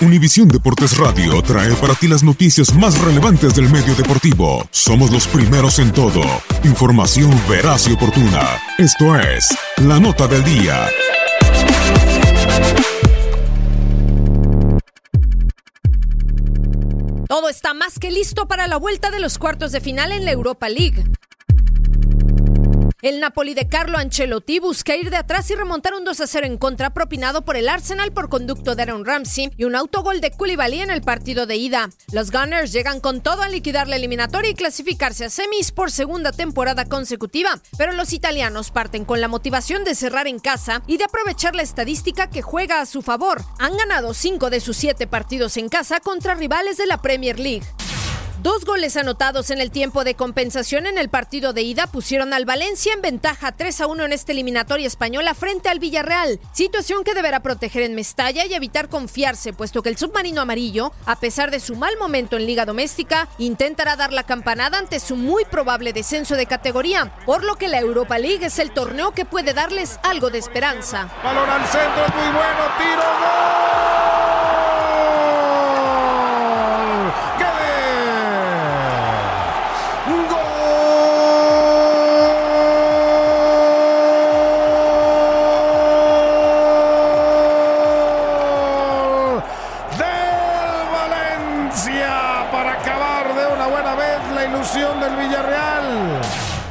Univisión Deportes Radio trae para ti las noticias más relevantes del medio deportivo. Somos los primeros en todo. Información veraz y oportuna. Esto es La Nota del Día. Todo está más que listo para la vuelta de los cuartos de final en la Europa League. El Napoli de Carlo Ancelotti busca ir de atrás y remontar un 2 a 0 en contra propinado por el Arsenal por conducto de Aaron Ramsey y un autogol de Koulibaly en el partido de ida. Los Gunners llegan con todo a liquidar la eliminatoria y clasificarse a semis por segunda temporada consecutiva, pero los italianos parten con la motivación de cerrar en casa y de aprovechar la estadística que juega a su favor. Han ganado 5 de sus 7 partidos en casa contra rivales de la Premier League. Dos goles anotados en el tiempo de compensación en el partido de ida pusieron al Valencia en ventaja 3 a 1 en esta eliminatoria española frente al Villarreal, situación que deberá proteger en Mestalla y evitar confiarse, puesto que el submarino amarillo, a pesar de su mal momento en liga doméstica, intentará dar la campanada ante su muy probable descenso de categoría, por lo que la Europa League es el torneo que puede darles algo de esperanza. Balón al centro, muy bueno, tiro, Para acabar de una buena vez la ilusión del Villarreal.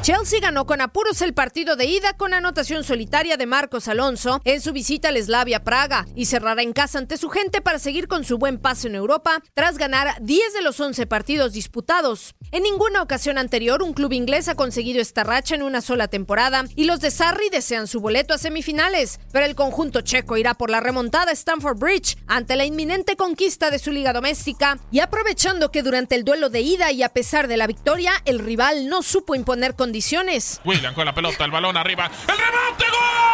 Chelsea ganó con apuros el partido de ida con anotación solitaria de Marcos Alonso en su visita al Slavia Praga y cerrará en casa ante su gente para seguir con su buen paso en Europa tras ganar 10 de los 11 partidos disputados. En ninguna ocasión anterior un club inglés ha conseguido esta racha en una sola temporada y los de Sarri desean su boleto a semifinales, pero el conjunto checo irá por la remontada Stamford Bridge ante la inminente conquista de su liga doméstica y aprovechando que durante el duelo de ida y a pesar de la victoria el rival no supo imponer condiciones. William con la pelota, el balón arriba, el rebote, gol.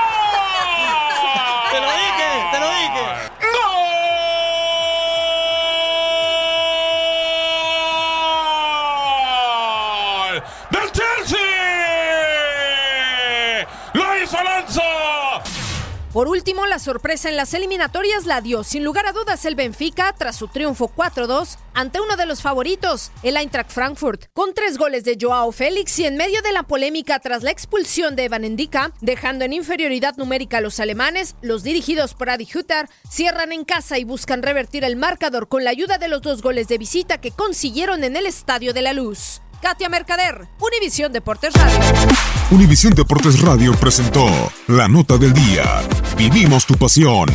Por último, la sorpresa en las eliminatorias la dio sin lugar a dudas el Benfica tras su triunfo 4-2 ante uno de los favoritos, el Eintracht Frankfurt, con tres goles de Joao Félix y en medio de la polémica tras la expulsión de Evan Endika, dejando en inferioridad numérica a los alemanes, los dirigidos por Adi Hütter cierran en casa y buscan revertir el marcador con la ayuda de los dos goles de visita que consiguieron en el Estadio de la Luz. Katia Mercader, Univisión Deportes Radio. Univisión Deportes Radio presentó la nota del día. Vivimos tu pasión.